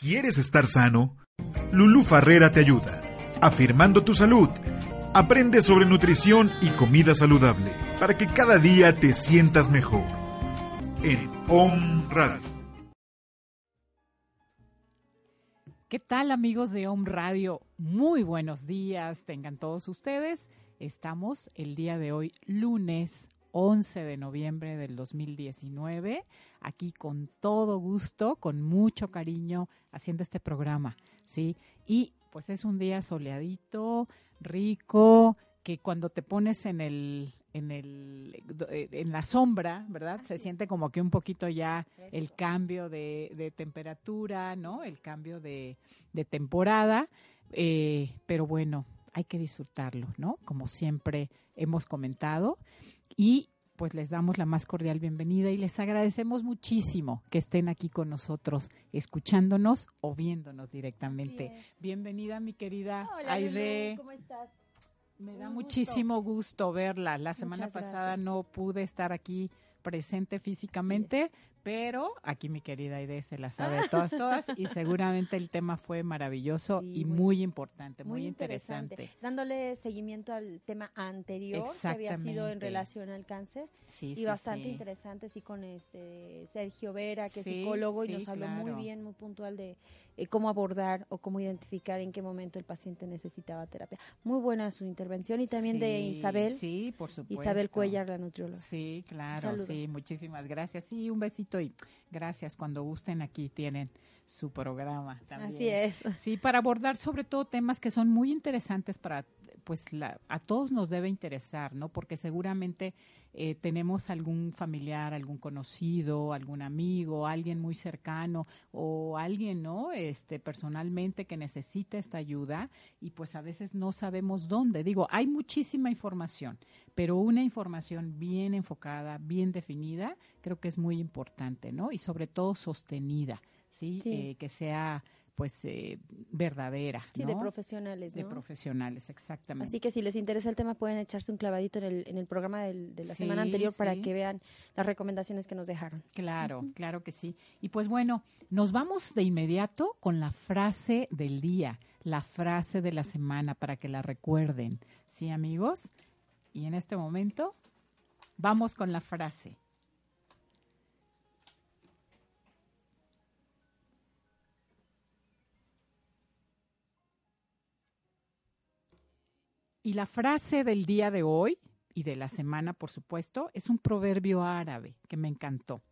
¿Quieres estar sano? Lulú Farrera te ayuda. Afirmando tu salud. Aprende sobre nutrición y comida saludable para que cada día te sientas mejor. En Om Radio. ¿Qué tal amigos de Om Radio? Muy buenos días, tengan todos ustedes. Estamos el día de hoy, lunes 11 de noviembre del 2019, aquí con todo gusto, con mucho cariño, haciendo este programa, ¿sí? Y pues es un día soleadito, rico, que cuando te pones en el en el en la sombra, ¿verdad? Se siente como que un poquito ya el cambio de, de temperatura, ¿no? El cambio de, de temporada, eh, pero bueno, hay que disfrutarlo, ¿no? Como siempre hemos comentado. Y pues les damos la más cordial bienvenida y les agradecemos muchísimo que estén aquí con nosotros, escuchándonos o viéndonos directamente. Bienvenida, mi querida Hola, Aide. ¿cómo estás? Me da muchísimo gusto verla. La semana pasada no pude estar aquí presente físicamente, pero aquí mi querida Aide se la sabe todas, todas, y seguramente el tema fue maravilloso Sí, y muy- muy, importante, muy, interesante. Dándole seguimiento al tema anterior que había sido en relación al cáncer Sí, y sí, bastante interesante, sí, con este Sergio Vera, que es psicólogo y nos habló muy bien, muy puntual de eh, cómo abordar o cómo identificar en qué momento el paciente necesitaba terapia. Muy buena su intervención y también de Isabel, Sí, por supuesto. Isabel Cuellar, la nutrióloga. Sí, claro, sí, muchísimas gracias. Sí, un besito y gracias. Cuando gusten aquí tienen su programa también. Así es. Sí, para abordar sobre todo temas que son muy interesantes para, pues la, a todos nos debe interesar, ¿no? Porque seguramente eh, tenemos algún familiar, algún conocido, algún amigo, alguien muy cercano o alguien, ¿no? Este, personalmente que necesita esta ayuda y pues a veces no sabemos dónde. Digo, hay muchísima información, pero una información bien enfocada, bien definida, creo que es muy importante, ¿no? Y sobre todo sostenida, ¿sí? Sí. Eh, que sea pues eh, verdadera, Sí, ¿no? de profesionales, De profesionales, exactamente. Así que si les interesa el tema pueden echarse un clavadito en el, en el programa del- de la Sí, semana anterior para sí. que vean las recomendaciones que nos dejaron. Claro, claro que sí. Y pues bueno, nos vamos de inmediato con la frase del día, la frase de la semana para que la recuerden. ¿Sí, amigos? Y en este momento vamos con la frase. Y la frase del día de hoy y de la semana, por supuesto, es un proverbio árabe que me encantó.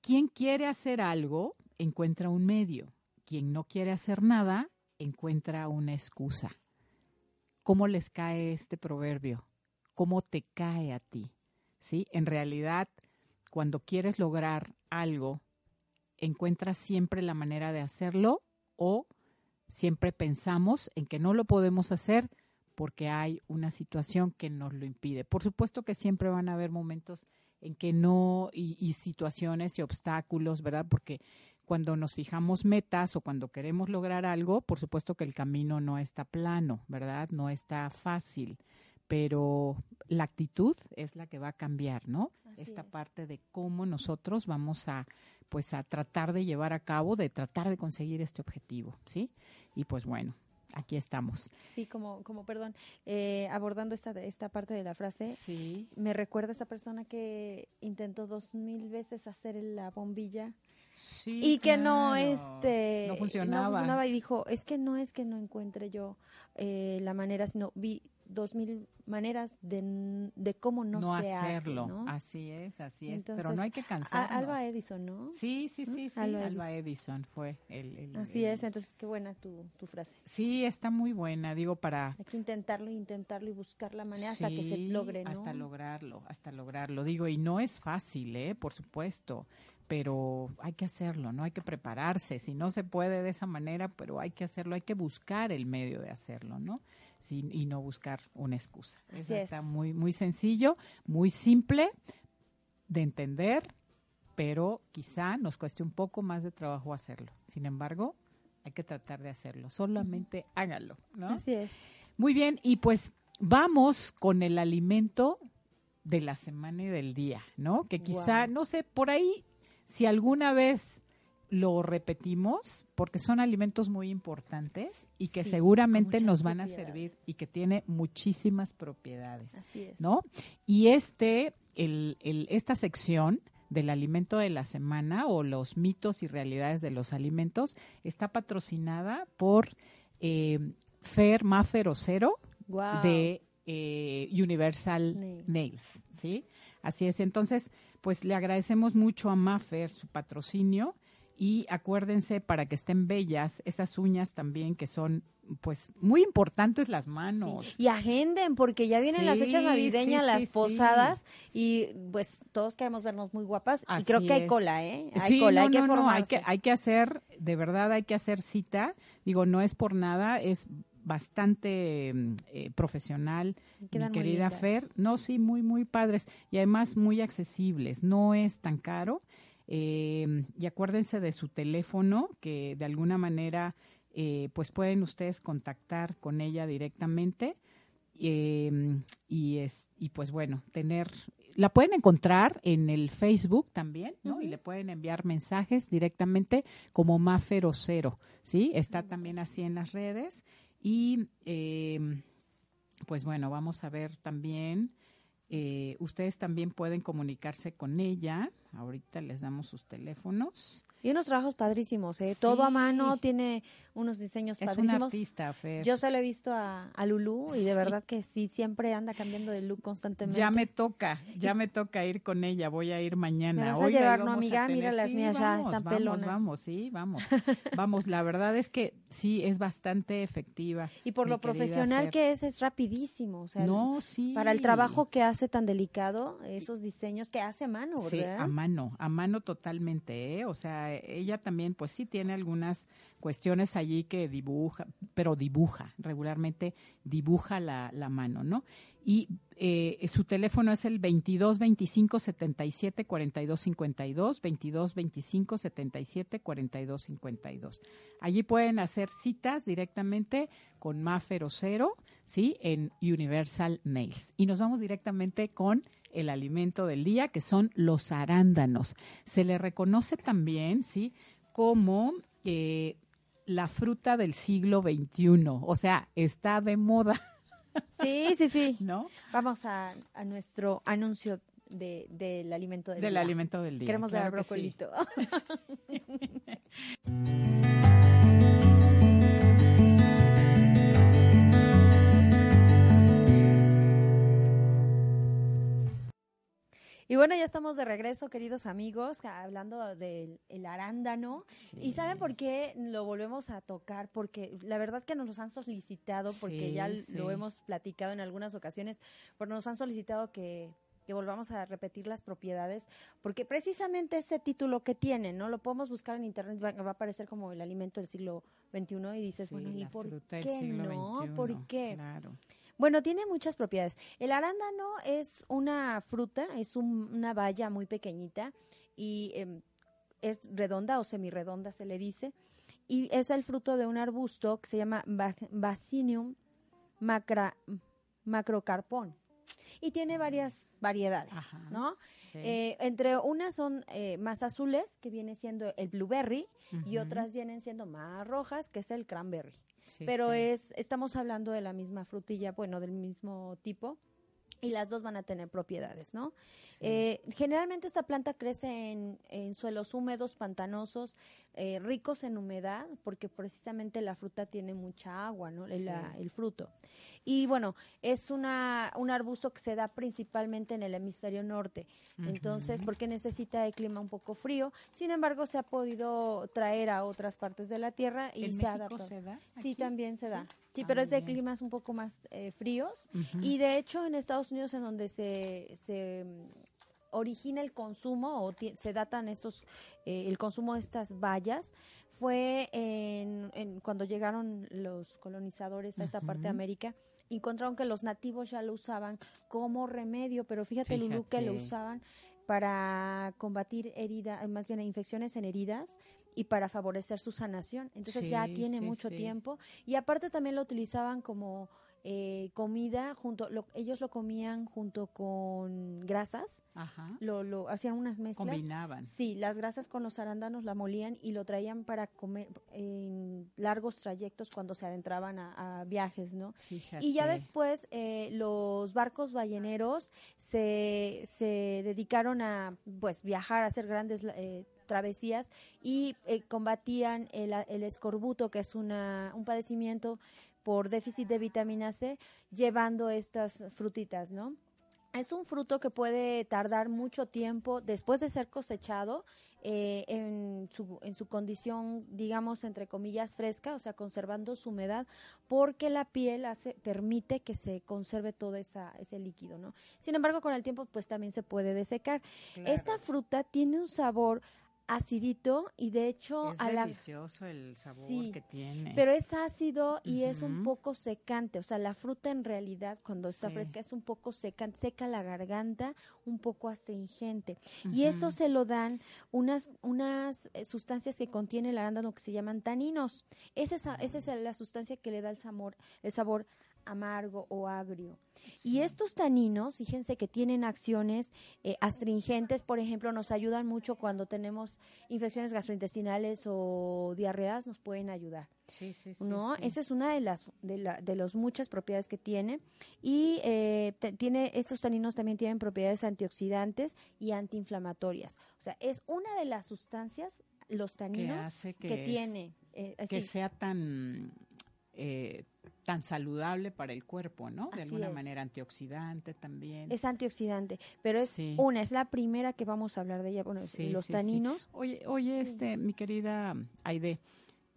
Quien quiere hacer algo, encuentra un medio. Quien no quiere hacer nada, encuentra una excusa. ¿Cómo les cae este proverbio? ¿Cómo te cae a ti? ¿Sí? En realidad, cuando quieres lograr algo, encuentras siempre la manera de hacerlo o siempre pensamos en que no lo podemos hacer porque hay una situación que nos lo impide. Por supuesto que siempre van a haber momentos en que no, y, y situaciones y obstáculos, ¿verdad? Porque cuando nos fijamos metas o cuando queremos lograr algo, por supuesto que el camino no está plano, ¿verdad? No está fácil, pero la actitud es la que va a cambiar, ¿no? Así Esta es. parte de cómo nosotros vamos a pues a tratar de llevar a cabo, de tratar de conseguir este objetivo, ¿sí? Y pues bueno, aquí estamos. Sí, como, como perdón, eh, abordando esta, esta parte de la frase, Sí. me recuerda a esa persona que intentó dos mil veces hacer la bombilla Sí, y que no este no funcionaba. y dijo es que no es que no encuentre yo eh, la manera sino vi dos mil maneras de, de cómo no, no, se hace, hacerlo. ¿no? Así es, así es. Pero no hay que cansarnos. Alba Edison no Sí, sí, sí, sí. Alba Alba, Edison fue el, el- así el- es entonces qué buena tu, tu frase Sí, está muy buena, digo, para... hay que intentarlo intentarlo y buscar la manera hasta que se logre no Hasta lograrlo, hasta lograrlo. Digo, y no es fácil, ¿eh? Por supuesto. pero hay que hacerlo, ¿no? Hay que prepararse. Si no se puede de esa manera, pero hay que hacerlo, hay que buscar el medio de hacerlo, ¿no? Sin, y no buscar una excusa. Eso está muy, muy sencillo, muy simple de entender, pero quizá nos cueste un poco más de trabajo hacerlo. Sin embargo, hay que tratar de hacerlo. Solamente hágalo, ¿no? Así es. Muy bien, y pues vamos con el alimento de la semana y del día, ¿no? Que quizá, no sé, por ahí si alguna vez lo repetimos, porque son alimentos muy importantes y que seguramente nos van a servir y que tiene muchísimas propiedades, ¿no? Y este, el, el, esta sección del alimento de la semana o los mitos y realidades de los alimentos está patrocinada por eh, Fer Maffer Ocero de eh, Universal Nails, ¿sí? Así es, entonces pues le agradecemos mucho a Maffer su patrocinio y acuérdense para que estén bellas esas uñas también que son pues muy importantes las manos. Y agenden porque ya vienen las fechas navideñas, las posadas y pues todos queremos vernos muy guapas y creo que hay cola, ¿eh? Hay cola, hay, que no, hay que hay que hacer, de verdad hay que hacer cita. Digo, no es por nada, es bastante mm, eh, profesional, mi querida Fer. No, sí, muy, muy padres y además muy accesibles. No es tan caro. Eh, y acuérdense de su teléfono, que de alguna manera eh, pues pueden ustedes contactar con ella directamente. y, es, y pues bueno, tener la pueden encontrar en el Facebook también, ¿no? Y le pueden enviar mensajes directamente como Mafero Cero, ¿sí? Está también así en las redes. Y eh, pues bueno, vamos a ver también, eh, ustedes también pueden comunicarse con ella. Ahorita les damos sus teléfonos. Y unos trabajos padrísimos, ¿eh? Todo a mano, tiene unos diseños es padrísimos. Un artista, Fer. Yo se lo he visto a, a Lulú y de verdad que sí, siempre anda cambiando de look constantemente. Ya me toca, ya me toca ir con ella, voy a ir mañana. ¿Me vas a llevar, no, amiga? Mira las mías ya están vamos, pelonas. Vamos, sí, vamos. vamos, la verdad es que sí, es bastante efectiva. Y por lo profesional que es, es rapidísimo. O sea, no, sí. Para el trabajo que hace tan delicado, esos diseños que hace a mano, ¿verdad? Sí, a mano, a mano totalmente, ¿eh? O sea, ella también, pues sí tiene algunas cuestiones allí que dibuja, pero dibuja, regularmente dibuja la, la mano, ¿no? Y eh, su teléfono es el 22 25 77 42 52, 22 25 77 42 52. Allí pueden hacer citas directamente con Maffer Cero, ¿sí? En Universal Nails. Y nos vamos directamente con el alimento del día, que son los arándanos. Se le reconoce también, ¿sí? Como eh, la fruta del siglo XXI. O sea, está de moda. Sí, sí, sí. ¿No? Vamos a, a nuestro anuncio de, del alimento del, del día. alimento del día. Queremos ver brocolito. Sí. Y bueno, ya estamos de regreso, queridos amigos, hablando del el arándano. Sí. ¿Y saben por qué lo volvemos a tocar? Porque la verdad que nos los han solicitado, porque sí, ya sí. lo hemos platicado en algunas ocasiones, pero nos han solicitado que, que volvamos a repetir las propiedades, porque precisamente ese título que tiene, ¿no? Lo podemos buscar en internet, va, va a aparecer como el alimento del siglo XXI y dices, bueno, ¿y por qué no? XXI, ¿Por qué? Claro. Bueno, tiene muchas propiedades. El arándano es una fruta, es un, una valla muy pequeñita y eh, es redonda o semirredonda se le dice y es el fruto de un arbusto que se llama Basinium macra, macrocarpón y tiene varias variedades, Ajá, ¿no? Sí. Eh, entre unas son eh, más azules, que viene siendo el blueberry, uh -huh. y otras vienen siendo más rojas, que es el cranberry. Sí, Pero sí. es, estamos hablando de la misma frutilla, bueno, del mismo tipo. Y las dos van a tener propiedades, ¿no? Sí. Eh, generalmente esta planta crece en, en suelos húmedos, pantanosos, eh, ricos en humedad, porque precisamente la fruta tiene mucha agua, ¿no? Sí. La, el fruto. Y bueno, es una, un arbusto que se da principalmente en el hemisferio norte. Uh -huh. Entonces, porque necesita el clima un poco frío. Sin embargo, se ha podido traer a otras partes de la tierra y ¿En se México adapta. se da? Sí, también se da. Sí, sí ah, pero es de bien. climas un poco más eh, fríos. Uh -huh. Y de hecho, en Estados Unidos, en donde se, se origina el consumo o se datan estos, eh, el consumo de estas bayas fue en, cuando llegaron los colonizadores a esta parte de América encontraron que los nativos ya lo usaban como remedio, pero fíjate, Lulu, que lo usaban para combatir heridas, más bien infecciones en heridas y para favorecer su sanación. Entonces ya tiene mucho tiempo. Y aparte también lo utilizaban como eh, comida junto, lo, ellos lo comían junto con grasas, Ajá. Lo, lo hacían unas mezclas. Combinaban. Sí, las grasas con los arándanos la molían y lo traían para comer en largos trayectos cuando se adentraban a, viajes, ¿no? Y ya después eh, los barcos balleneros se, se dedicaron a pues viajar, a hacer grandes eh, travesías y eh, combatían el, el, escorbuto, que es una, un padecimiento por déficit de vitamina C llevando estas frutitas, ¿no? Es un fruto que puede tardar mucho tiempo después de ser cosechado eh, en, su, en su condición, digamos, entre comillas, fresca, o sea, conservando su humedad, porque la piel hace, permite que se conserve todo esa, ese líquido, ¿no? Sin embargo, con el tiempo, pues también se puede desecar. Esta fruta tiene un sabor acidito y de hecho es delicioso el sabor que tiene. pero es ácido y es un poco secante. O sea la fruta en realidad cuando está fresca es un poco secante seca la garganta un poco astringente. Y eso se lo dan unas unas eh, sustancias que contiene el arándano que se llaman taninos. Esa es, esa es la sustancia que le da el sabor el sabor amargo o agrio. Y estos taninos, fíjense que tienen acciones eh, astringentes, por ejemplo, nos ayudan mucho cuando tenemos infecciones gastrointestinales o diarreas, nos pueden ayudar. Sí, sí, sí. ¿No? Esa es una de las de, la, de las muchas propiedades que tiene. Y eh, tiene estos taninos también tienen propiedades antioxidantes y antiinflamatorias. O sea, es una de las sustancias, los taninos, que, tiene. Eh, que sea tan eh, tan saludable para el cuerpo, ¿no? De alguna manera antioxidante también. Es antioxidante, pero es una, es la primera que vamos a hablar de ella, bueno, los taninos. Oye, oye, este, mi querida Aide,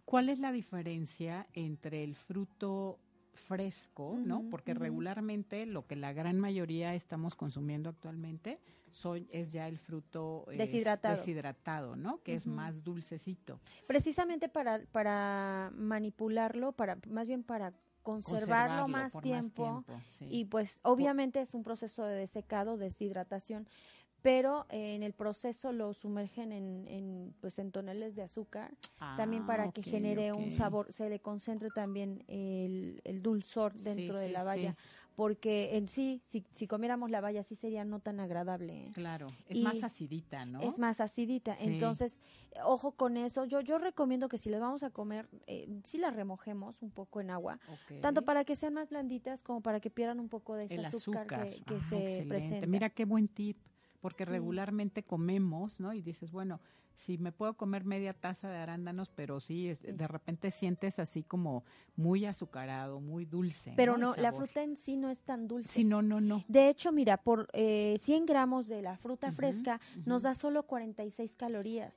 ¿cuál es la diferencia entre el fruto fresco, ¿no? Porque regularmente lo que la gran mayoría estamos consumiendo actualmente soy, es ya el fruto deshidratado. deshidratado, ¿no? Que es más dulcecito. Precisamente para, para manipularlo, para más bien para conservarlo, más, tiempo, y pues obviamente es un proceso de desecado, deshidratación, pero en el proceso lo sumergen en, en pues en toneles de azúcar también para ah, que genere un sabor se le concentre también el, el dulzor dentro de la valla porque en sí si, si comiéramos la valla sí sería no tan agradable claro es más acidita no es más acidita entonces ojo con eso yo yo recomiendo que si las vamos a comer eh, sí las remojemos un poco en agua tanto para que sean más blanditas como para que pierdan un poco de ese azúcar, que, que ah, se presenta. Mira qué buen tip porque regularmente comemos, ¿no? Y dices, bueno, si me puedo comer media taza de arándanos, pero sí, de repente sientes así como muy azucarado, muy dulce. Pero no, la fruta en sí no es tan dulce. Sí, no, no, no. De hecho, mira, por eh, 100 gramos de la fruta fresca nos da solo 46 calorías.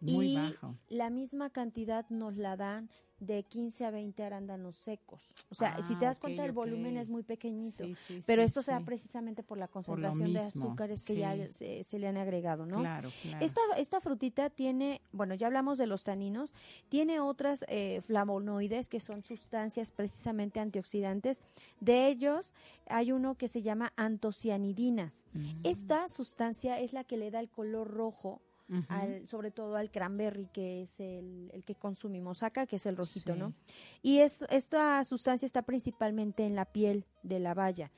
Muy y bajo. la misma cantidad nos la dan de 15 a 20 arándanos secos. O sea, si te das ah, cuenta, el volumen es muy pequeñito, pero esto se da precisamente por la concentración de azúcares que ya se, le han agregado, ¿no? Claro, Esta, esta frutita tiene, bueno, ya hablamos de los taninos, tiene otras eh, flavonoides que son sustancias precisamente antioxidantes. De ellos hay uno que se llama antocianidinas. Mm. Esta sustancia es la que le da el color rojo al, sobre todo al cranberry, que es el, el, que consumimos acá, que es el rojito, ¿no? Y es, esta sustancia está principalmente en la piel de la valla.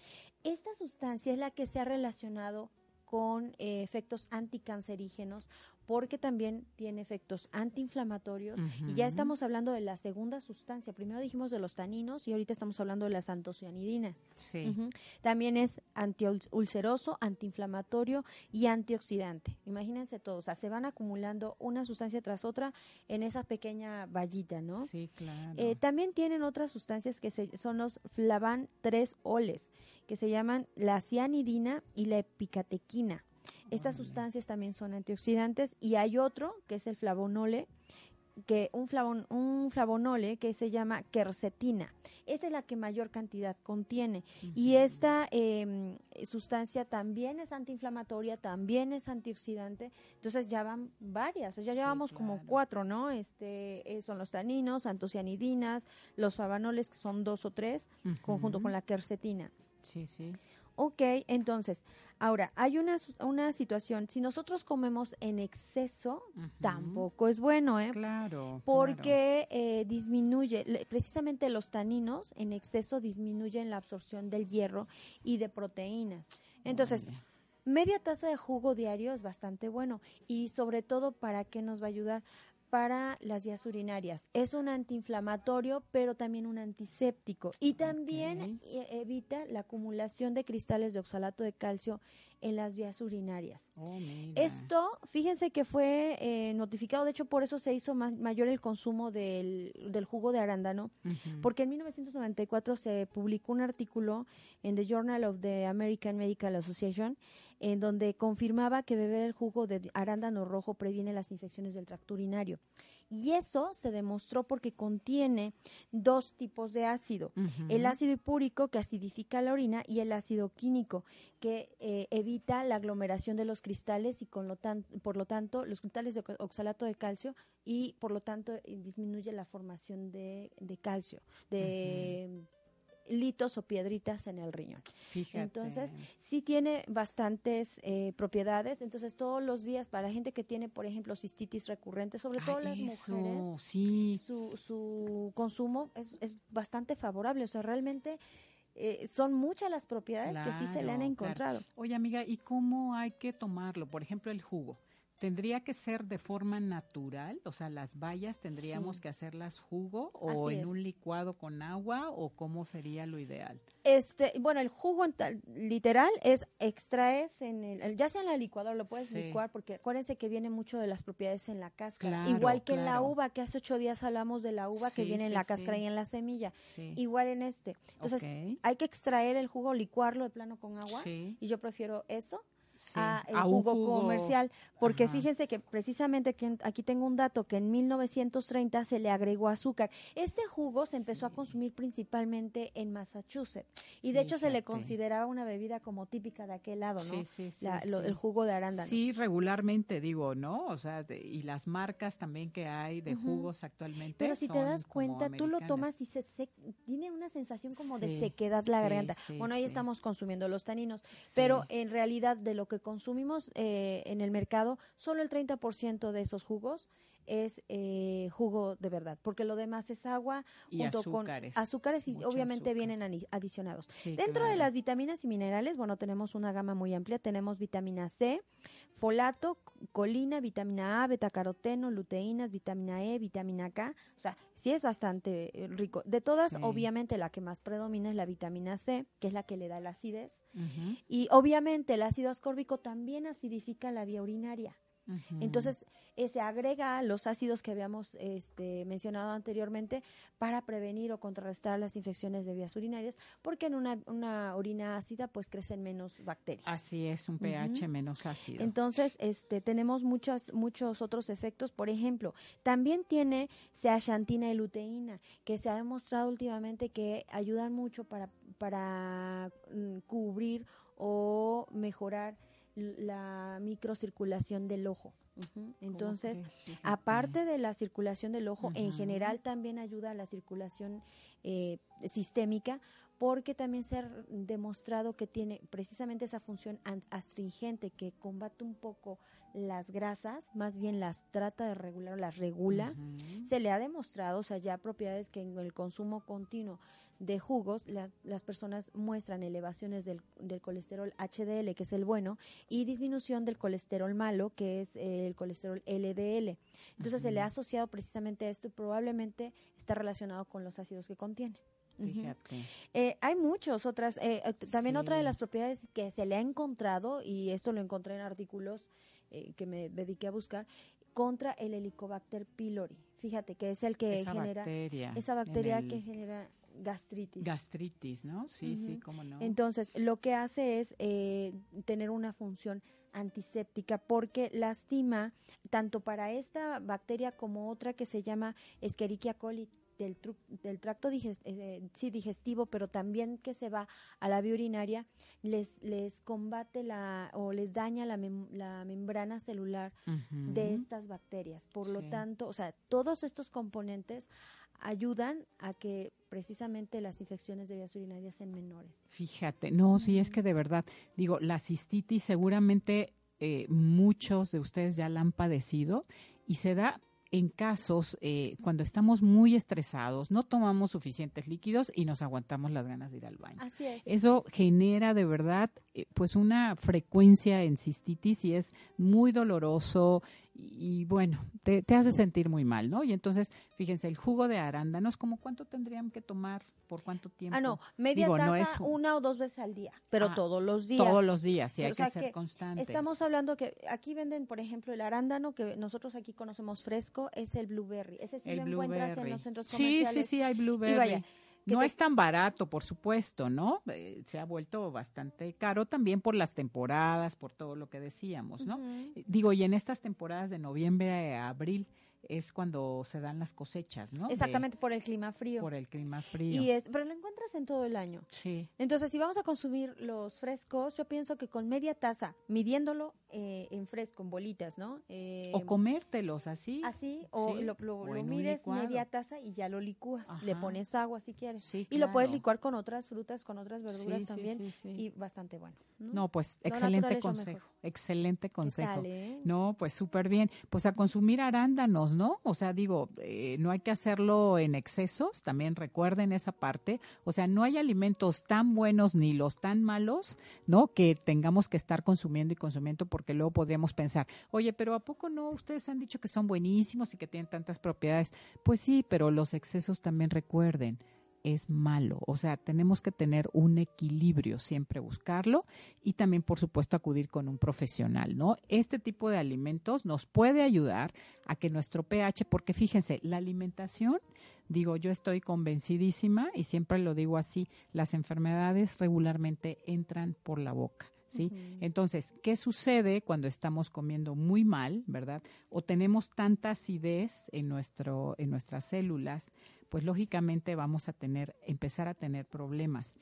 Esta sustancia es la que se ha relacionado con eh, efectos anticancerígenos porque también tiene efectos antiinflamatorios y ya estamos hablando de la segunda sustancia. Primero dijimos de los taninos y ahorita estamos hablando de las antocianidinas. Sí. También es antiulceroso, antiinflamatorio y antioxidante. Imagínense todo, o sea, se van acumulando una sustancia tras otra en esa pequeña vallita, ¿no? Sí, claro. Eh, también tienen otras sustancias que son los flavan 3 oles, que se llaman la cianidina y la epicatequina. Estas sustancias también son antioxidantes y hay otro que es el flavonole que un, flavon, un flavonole que se llama quercetina. Esta es la que mayor cantidad contiene. Y esta em, sustancia también es antiinflamatoria, también es antioxidante. Entonces ya van varias, o ya llevamos como cuatro, ¿no? Este, eh, son los taninos, antocianidinas, los flavanoles que son dos o tres, conjunto con la quercetina. Sí, sí. Ok, entonces, ahora, hay una, una situación, si nosotros comemos en exceso, tampoco es bueno, ¿eh? Claro. Porque Eh, disminuye, precisamente los taninos en exceso disminuyen la absorción del hierro y de proteínas. Entonces, media taza de jugo diario es bastante bueno y sobre todo, ¿para qué nos va a ayudar? Para las vías urinarias. Es un antiinflamatorio, pero también un antiséptico. Y también e, evita la acumulación de cristales de oxalato de calcio en las vías urinarias. Oh, Esto, fíjense que fue eh, notificado, de hecho por eso se hizo mayor el consumo del, del jugo de arándano, porque en 1994 se publicó un artículo en The Journal of the American Medical Association en donde confirmaba que beber el jugo de arándano rojo previene las infecciones del tracto urinario. Y eso se demostró porque contiene dos tipos de ácido. El ácido hipúrico que acidifica la orina y el ácido químico que eh, evita la aglomeración de los cristales y con lo por lo tanto los cristales de oxalato de calcio y por lo tanto eh, disminuye la formación de, calcio, de litos o piedritas en el riñón. Entonces, sí tiene bastantes eh, propiedades. Entonces, todos los días, para la gente que tiene, por ejemplo, cistitis recurrente, sobre todo las mujeres, sí. su, su consumo es, es bastante favorable. O sea, realmente... Eh, son muchas las propiedades que sí se le han encontrado. Oye, amiga, ¿y cómo hay que tomarlo? Por ejemplo, el jugo. ¿Tendría que ser de forma natural? O sea, las bayas tendríamos que hacerlas jugo o en un licuado con agua o cómo sería lo ideal? Este, bueno, el jugo literal es extraes en el, ya sea en la licuadora lo puedes licuar porque acuérdense que viene mucho de las propiedades en la cáscara, igual que en la uva, que hace ocho días hablamos de la uva que viene en la cáscara y en la semilla, igual en este. Entonces hay que extraer el jugo, licuarlo de plano con agua y yo prefiero eso a el jugo, comercial, porque fíjense que precisamente que aquí tengo un dato que en 1930 se le agregó azúcar. Este jugo se empezó a consumir principalmente en Massachusetts y de hecho se le consideraba una bebida como típica de aquel lado, ¿no? Sí, sí, el jugo de arándano. Sí, regularmente digo, ¿no? O sea, y las marcas también que hay de jugos actualmente. Pero si te das cuenta, tú lo tomas y se, tiene una sensación como de sequedad la garganta. bueno, ahí estamos consumiendo los taninos, pero en realidad de lo que consumimos eh, en el mercado, solo el 30% de esos jugos es eh, jugo de verdad, porque lo demás es agua junto azúcares. con azúcares y obviamente vienen adicionados. Dentro de las vitaminas y minerales, bueno, tenemos una gama muy amplia, tenemos vitamina C, folato, colina, vitamina A, betacaroteno, luteínas, vitamina E, vitamina K, o sea, sí es bastante eh, rico. De todas, obviamente la que más predomina es la vitamina C, que es la que le da la acidez. Y obviamente el ácido ascórbico también acidifica la vía urinaria. Entonces, eh, se agrega los ácidos que habíamos este, mencionado anteriormente para prevenir o contrarrestar las infecciones de vías urinarias, porque en una, orina ácida pues crecen menos bacterias. Así es, un pH menos ácido. Entonces, este, tenemos muchos, muchos otros efectos. Por ejemplo, también tiene zeaxantina y luteína, que se ha demostrado últimamente que ayudan mucho para, para mm, cubrir o mejorar la microcirculación del ojo. Entonces, aparte de la circulación del ojo, en general también ayuda a la circulación eh, sistémica porque también se ha demostrado que tiene precisamente esa función astringente que combate un poco las grasas, más bien las trata de regular o las regula. Se le ha demostrado, o sea, ya propiedades que en el consumo continuo de jugos, las personas muestran elevaciones del, colesterol HDL, que es el bueno, y disminución del colesterol malo, que es el colesterol LDL. Entonces se le ha asociado precisamente esto y probablemente está relacionado con los ácidos que contiene. Eh, hay muchos otras, eh, eh, también otra de las propiedades que se le ha encontrado, y esto lo encontré en artículos que me dediqué a buscar, contra el Helicobacter pylori. Fíjate que es el que esa genera bacteria esa bacteria el- que genera gastritis. gastritis, ¿no? Sí, sí, cómo no. Entonces, lo que hace es eh, tener una función antiséptica porque lastima tanto para esta bacteria como otra que se llama Escherichia coli del, tru- del tracto diges- eh, sí, digestivo, pero también que se va a la vía urinaria, les, les combate la o les daña la, mem- la membrana celular de estas bacterias. Por lo tanto, o sea, todos estos componentes ayudan a que precisamente las infecciones de vías urinarias sean menores. Fíjate, no, sí es que de verdad, digo, la cistitis seguramente eh, muchos de ustedes ya la han padecido y se da en casos eh, cuando estamos muy estresados, no tomamos suficientes líquidos y nos aguantamos las ganas de ir al baño. Así es. Eso genera de verdad eh, pues una frecuencia en cistitis y es muy doloroso y, bueno, te, te hace sentir muy mal, ¿no? Y entonces, fíjense, el jugo de arándanos, ¿como cuánto tendrían que tomar? ¿Por cuánto tiempo? Ah, no, media Digo, taza no es un- una o dos veces al día, pero Ah, todos los días. Todos los días, sí, hay o sea que ser que constantes. Estamos hablando que aquí venden, por ejemplo, el arándano que nosotros aquí conocemos fresco, es el blueberry. Ese sí el lo encuentras en los centros Sí, comerciales. sí, sí, hay blueberry. Y vaya, no te- es tan barato, por supuesto, ¿no? Eh, se ha vuelto bastante caro también por las temporadas, por todo lo que decíamos, ¿no? Digo, y en estas temporadas de noviembre a abril es cuando se dan las cosechas, ¿no? De- Exactamente, por el clima frío. por el clima frío. y es, pero lo encuentras en todo el año. Sí. Entonces, si vamos a consumir los frescos, yo pienso que con media taza, midiéndolo eh, en fresco, en bolitas, ¿no? Eh, O comértelos así. Así, o Sí, lo, lo- o lo en un mides media taza y ya lo licúas. Le pones agua si quieres. Sí, Y lo puedes licuar con otras frutas, con otras verduras Sí, también. sí, sí. Y bastante bueno. ¿no? No, pues Lo excelente consejo. Excelente ¿Qué consejo. tal, eh? No, pues súper bien. Pues a consumir arándanos, ¿no? O sea, digo, eh, no hay que hacerlo en excesos, también recuerden esa parte. O sea, no hay alimentos tan buenos ni los tan malos, ¿no? Que tengamos que estar consumiendo y consumiendo porque luego podríamos pensar, oye, pero ¿a poco no? Ustedes han dicho que son buenísimos y que tienen tantas propiedades. Pues sí, pero los excesos también recuerden. Es malo, o sea, tenemos que tener un equilibrio, siempre buscarlo y también, por supuesto, acudir con un profesional, ¿no? Este tipo de alimentos nos puede ayudar a que nuestro pH, porque fíjense, la alimentación, digo, yo estoy convencidísima y siempre lo digo así, las enfermedades regularmente entran por la boca. ¿Sí? Entonces, ¿qué sucede cuando estamos comiendo muy mal, verdad? O tenemos tanta acidez en nuestro en nuestras células, pues lógicamente vamos a tener empezar a tener problemas.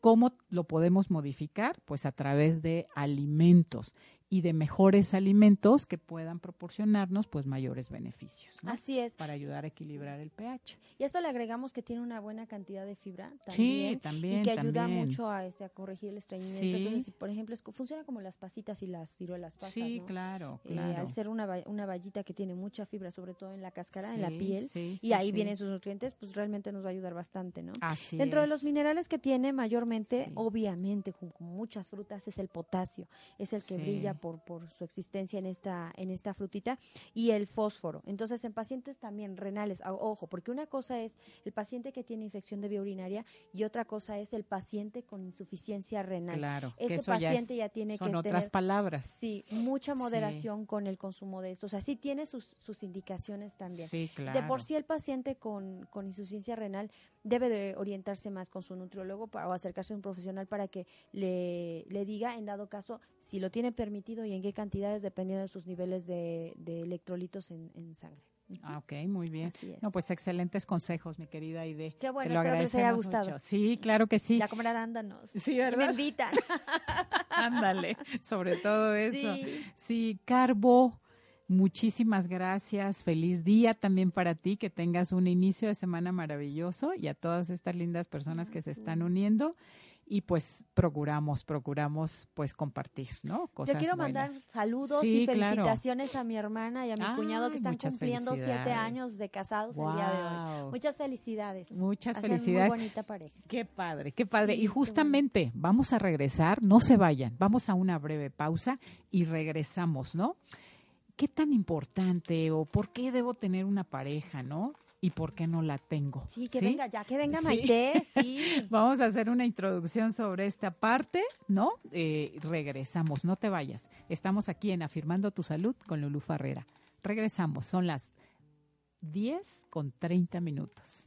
¿Cómo lo podemos modificar? Pues a través de alimentos y de mejores alimentos que puedan proporcionarnos pues mayores beneficios, ¿no? Así es. Para ayudar a equilibrar el pH. Y esto le agregamos que tiene una buena cantidad de fibra también. Sí, también, Y que ayuda mucho a, este, a corregir el estreñimiento. Sí. Entonces, si, por ejemplo, es funciona como las pasitas y las ciruelas pasas, sí, ¿no? claro, Eh, claro. al ser una, una vallita que tiene mucha fibra, sobre todo en la cáscara, en la piel, sí, y ahí vienen sus nutrientes, pues realmente nos va a ayudar bastante, ¿no? Así Dentro de los minerales que tiene mayormente, obviamente, con, con muchas frutas, es el potasio, es el que brilla por, por su existencia en esta, en esta frutita, y el fósforo. Entonces, en pacientes también renales, a- ojo, porque una cosa es el paciente que tiene infección de vía urinaria y otra cosa es el paciente con insuficiencia renal. Claro, que Este ya, paciente es- ya tiene son que otras tener palabras. Sí, mucha Sí. moderación con el consumo de esto. O sea, sí tiene sus, sus indicaciones también. Sí, claro. De por sí el paciente con, con insuficiencia renal debe de orientarse más con su nutriólogo para, o acercarse a un profesional para que le, le diga, en dado caso, si lo tiene permitido y en qué cantidades dependiendo de sus niveles de, de electrolitos en, en sangre. Ah, ok, muy bien. No, pues excelentes consejos, mi querida Aide. Qué bueno, Te lo espero que les haya gustado. mucho. Sí, claro que sí. Ya comer arándanos. Sí, Y me ¿verdad? invitan. Ándale, sobre todo eso. Sí. Sí, Carbo, muchísimas gracias. Feliz día también para ti, que tengas un inicio de semana maravilloso y a todas estas lindas personas que se están uniendo. Y pues procuramos, procuramos pues compartir, ¿no? Cosas Yo quiero mandar saludos Sí, y claro. felicitaciones a mi hermana y a mi cuñado que están cumpliendo siete años de casados el día de hoy. Muchas felicidades. Muchas Hacen felicidades. Muy bonita pareja. Qué padre, qué padre. Sí, y justamente vamos a regresar, no se vayan, vamos a una breve pausa y regresamos, ¿no? ¿Qué tan importante o por qué debo tener una pareja, no? ¿Y por qué no la tengo? Sí, que venga ya, que venga. Maite, sí. Vamos a hacer una introducción sobre esta parte, ¿no? Eh, regresamos, no te vayas. Estamos aquí en Afirmando tu Salud con Lulú Farrera. Regresamos, son las 10 con 30 minutos.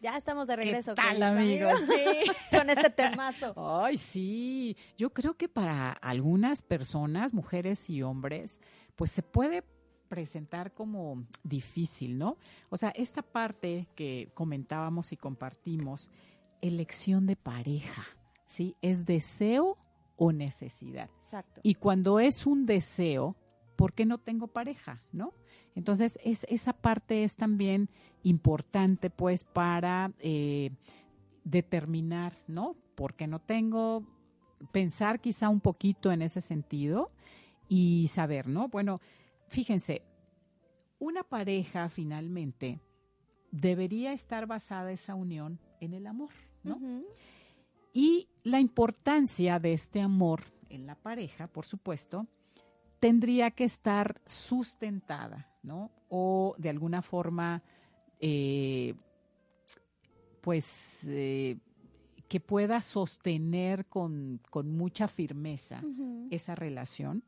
Ya estamos de regreso. ¿Qué tal, amigos? Sí, con este temazo. Ay, sí. Yo creo que para algunas personas, mujeres y hombres, pues se puede presentar como difícil, ¿no? O sea, esta parte que comentábamos y compartimos, elección de pareja, ¿sí? ¿Es deseo o necesidad. Exacto. Y cuando es un deseo, ¿por qué no tengo pareja? ¿No? Entonces, es, esa parte es también importante, pues, para eh, determinar, ¿no? ¿Por qué no tengo? Pensar quizá un poquito en ese sentido y saber, ¿no? Bueno, fíjense, una pareja finalmente debería estar basada esa unión en el amor, ¿no? Y la importancia de este amor en la pareja, por supuesto, tendría que estar sustentada, ¿no? O de alguna forma, eh, pues, eh, que pueda sostener con, con mucha firmeza esa relación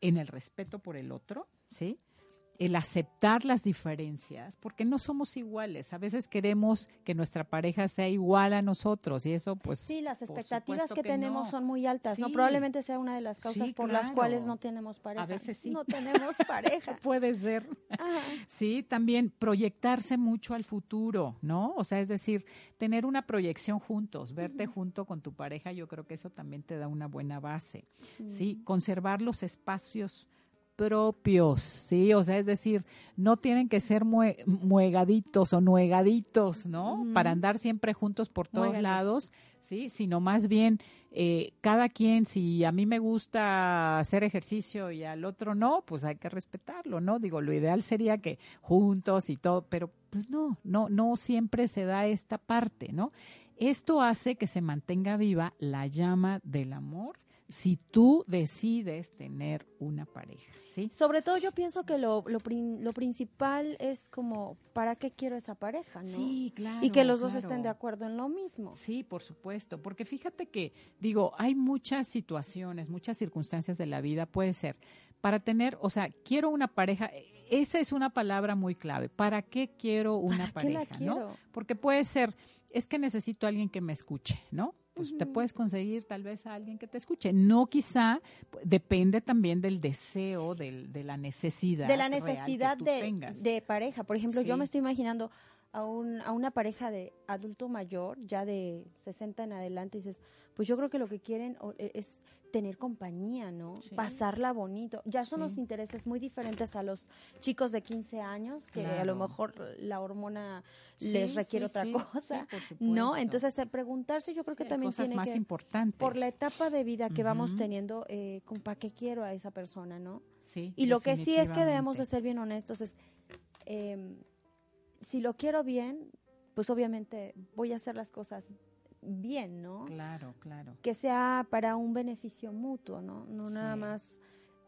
en el respeto por el otro, ¿sí? El aceptar las diferencias, porque no somos iguales. A veces queremos que nuestra pareja sea igual a nosotros y eso, pues. Sí, las expectativas que, tenemos no. son muy altas, ¿no? Probablemente sea una de las causas Sí, por las cuales no tenemos pareja. veces sí. No tenemos pareja. Puede ser. Ajá. Sí, también proyectarse mucho al futuro, ¿no? O sea, es decir, tener una proyección juntos, verte junto con tu pareja, yo creo que eso también te da una buena base. Sí, conservar los espacios propios, ¿sí? O sea, es decir, no tienen que ser mue- muegaditos o nuegaditos, ¿no? Para andar siempre juntos por todos lados, ¿sí? Sino más bien eh, cada quien, si a mí me gusta hacer ejercicio y al otro no, pues hay que respetarlo, ¿no? Digo, lo ideal sería que juntos y todo, pero pues no, no, no siempre se da esta parte, ¿no? Esto hace que se mantenga viva la llama del amor si tú decides tener una pareja, ¿sí? Sobre todo yo pienso que lo, lo, prin- lo principal es como, ¿para qué quiero esa pareja? ¿no? Sí, claro. y que los dos estén de acuerdo en lo mismo. Sí, por supuesto, porque fíjate que, digo, hay muchas situaciones, muchas circunstancias de la vida, puede ser, para tener, o sea, quiero una pareja, e- esa es una palabra muy clave, ¿para qué quiero una ¿Para qué la pareja? ¿no? quiero? Porque puede ser, es que necesito a alguien que me escuche, ¿no? Pues te puedes conseguir tal vez a alguien que te escuche. No quizá, depende también del deseo, del, de la necesidad. de la real que necesidad tú de, tengas. de pareja. Por ejemplo, yo me estoy imaginando a, un, a una pareja de adulto mayor, ya de 60 en adelante, y dices, pues yo creo que lo que quieren e- es tener compañía, ¿no? Sí. Pasarla bonito. Ya son Sí. los intereses muy diferentes a los chicos de 15 años, que a lo mejor la hormona Sí, les requiere otra cosa. sí, por ¿No? Entonces, eh, preguntarse yo creo que también cosas tiene más que importantes. por la etapa de vida que vamos teniendo, eh, con para qué quiero a esa persona, ¿no? Sí, Y lo que sí es que debemos de ser bien honestos es, em, si lo quiero bien, pues obviamente voy a hacer las cosas bien, ¿no? Claro, claro. Que sea para un beneficio mutuo, ¿no? No nada más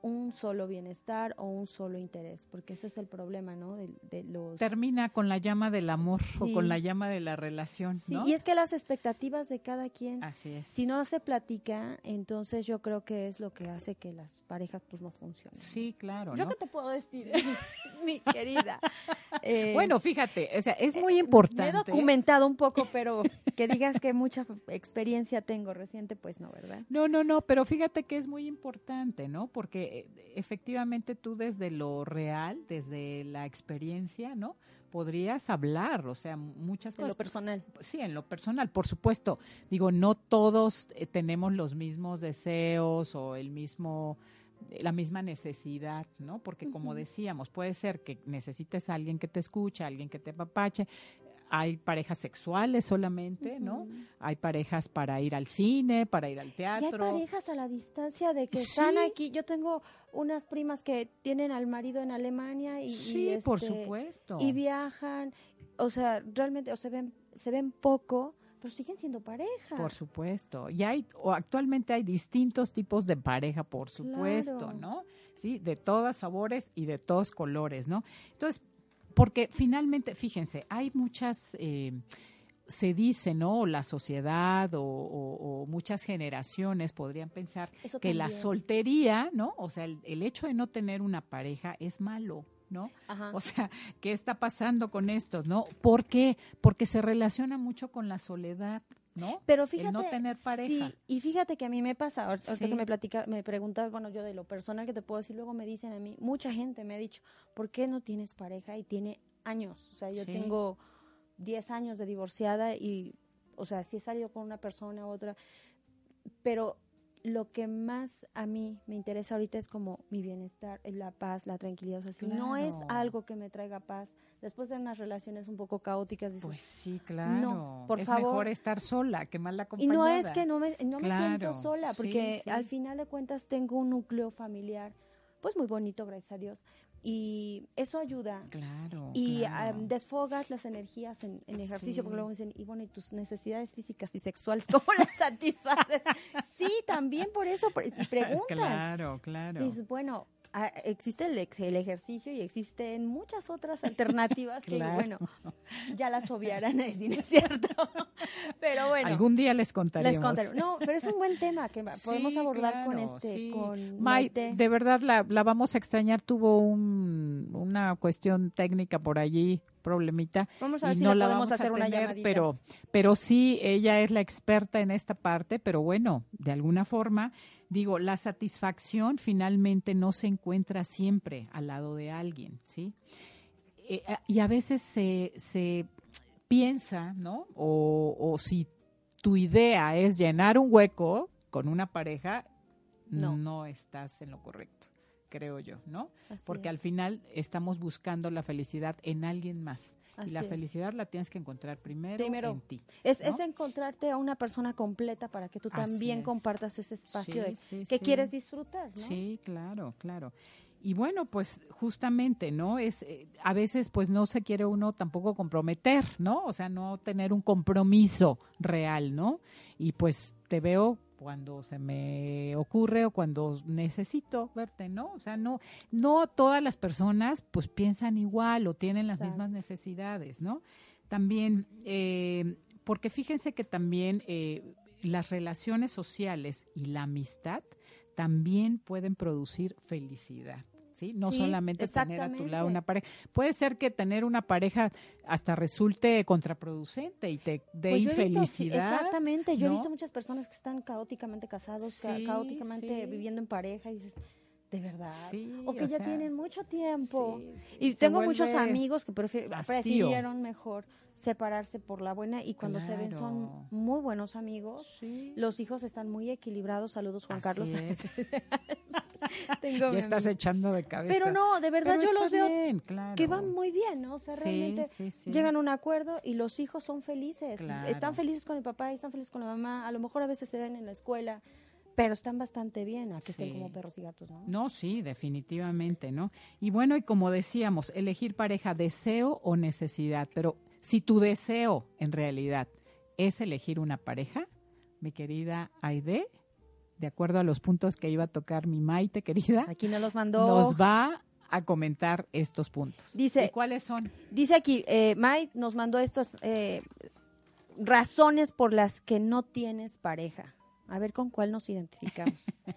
un solo bienestar o un solo interés, porque eso es el problema, ¿no? De, de los... Termina con la llama del amor o con la llama de la relación, Sí, ¿no? y es que las expectativas de cada quien, Así es. si no se platica, entonces yo creo que es lo que hace que las parejas pues no funcionen. Sí, claro, ¿Yo ¿no? qué te puedo decir, mi querida? Eh, Bueno, fíjate, o sea, es muy Me he importante. documentado un poco, pero que digas que mucha experiencia tengo reciente, pues no, ¿verdad? No, no, no, pero fíjate que es muy importante, ¿no? Porque eh, efectivamente tú desde lo real, desde la experiencia, ¿no? Podrías hablar, o sea, muchas En lo cosas. personal. Sí, en lo personal, por supuesto. Digo, no todos eh, tenemos los mismos deseos o el mismo eh, la misma necesidad, ¿no? Porque como decíamos, puede ser que necesites a alguien que te escuche, alguien que te papache. Hay parejas sexuales solamente, ¿no? Hay parejas para ir al cine, para ir al Y hay teatro. parejas a la distancia de que están Sí. aquí. Yo tengo unas primas que tienen al marido en Alemania y, y, Sí, por este, supuesto. y viajan. O sea, realmente o se ven se ven poco, pero siguen siendo pareja. Por supuesto. Y hay, o actualmente hay distintos tipos de pareja, por supuesto, Claro. ¿no? Sí, de todos sabores y de todos colores, ¿no? Entonces, porque finalmente, fíjense, hay muchas, eh, se dice, ¿no? La sociedad o, o- o muchas generaciones podrían pensar Eso que la soltería, ¿no? O sea, el, el hecho de no tener una pareja es malo, ¿no? Ajá. O sea, ¿qué está pasando con esto, no? ¿Por qué? Porque se relaciona mucho con la soledad, ¿no? Pero El fíjate, no tener pareja. Sí, y fíjate que a mí me pasa, ahor- ahorita Sí. que me platica, me preguntas, bueno, yo de lo personal que te puedo decir, luego me dicen a mí, mucha gente me ha dicho, ¿por qué no tienes pareja? Y tiene años, o sea, yo Sí. tengo 10 años de divorciada y, o sea, sí he salido con una persona u otra, pero lo que más a mí me interesa ahorita es como mi bienestar, la paz, la tranquilidad. O sea, si no es algo que me traiga paz, después de unas relaciones un poco caóticas, dices, Pues sí, claro. No, por es favor. mejor estar sola que mal y acompañada. no es que no me, no me siento sola, porque sí. al final de cuentas tengo un núcleo familiar, pues muy bonito, gracias a Dios. Y eso ayuda. Claro. Y claro. am, desfogas las energías en, en ejercicio, porque luego me dicen, y bueno, ¿y tus necesidades físicas y sexuales cómo las satisfaces? sí, también por eso, por- y preguntan. Claro, claro. Dices, bueno, existe el, el ejercicio y existen muchas otras alternativas que, bueno, ya las obviarán, es no es cierto. Pero bueno, Algún día les contaremos. les contaré. No, pero es un buen tema que podemos abordar con este, sí. con May, de verdad la, la vamos a extrañar. Tuvo un, una cuestión técnica por allí, problemita. Vamos a ver y si no la podemos vamos a una llamadita. pero, pero sí, ella es la experta en esta parte, pero bueno, de alguna forma, digo, la satisfacción finalmente no se encuentra siempre al lado de alguien, ¿sí? Eh, y a veces se, se piensa, ¿no? O, o si tu idea es llenar un hueco con una pareja, No. no, estás en lo correcto, creo yo, ¿no? Así Porque es, al final estamos buscando la felicidad en alguien más. Así y la es. felicidad la tienes que encontrar primero, Primero. en ti. Es, ¿no? es encontrarte a una persona completa para que tú también es. compartas ese espacio Sí, de sí, que sí. quieres disfrutar, ¿no? Sí, claro, claro. Y bueno, pues justamente, ¿no? Es eh, a veces pues no se quiere uno tampoco comprometer, ¿no? O sea, no tener un compromiso real, ¿no? Y pues te veo cuando se me ocurre o cuando necesito verte, ¿no? O sea, no no todas las personas pues piensan igual o tienen las Exacto. mismas necesidades, ¿no? También eh, porque fíjense que también eh, las relaciones sociales y la amistad también pueden producir felicidad. ¿Sí? No Sí, solamente tener a tu lado una pareja. Puede ser que tener una pareja hasta resulte contraproducente y te dé Pues infelicidad. exactamente, yo he visto muchas personas que están caóticamente casados, Sí, caóticamente viviendo en pareja y dices, ¿de verdad? Sí, o que o ya sea, tienen mucho tiempo. Sí, sí, Y tengo muchos amigos que prefirieron mejor separarse por la buena y cuando se ven son muy buenos amigos. Los hijos están muy equilibrados. Saludos, Juan Así Carlos. es. Tengo ya estás echando de cabeza. Pero no, de verdad Pero yo los veo bien, claro. que van muy bien, ¿no? O sea, Sí, realmente sí, sí. llegan a un acuerdo y los hijos son felices. Claro. Están felices con el papá y están felices con la mamá. A lo mejor a veces se ven en la escuela, pero están bastante bien a que estén como perros y gatos, ¿no? No, sí, definitivamente, ¿no? Y bueno, y como decíamos, elegir pareja, deseo o necesidad, pero si tu deseo en realidad es elegir una pareja, mi querida Aide, de acuerdo a los puntos que iba a tocar mi Maite querida, Aquí nos los mandó. nos va a comentar estos puntos. Dice- ¿Y cuáles son? Dice aquí, eh, Mai nos mandó estas eh, razones por las que no tienes pareja. A ver con cuál nos identificamos.